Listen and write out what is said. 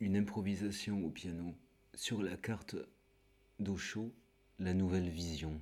une improvisation au piano sur la carte d'Ocho, la nouvelle vision.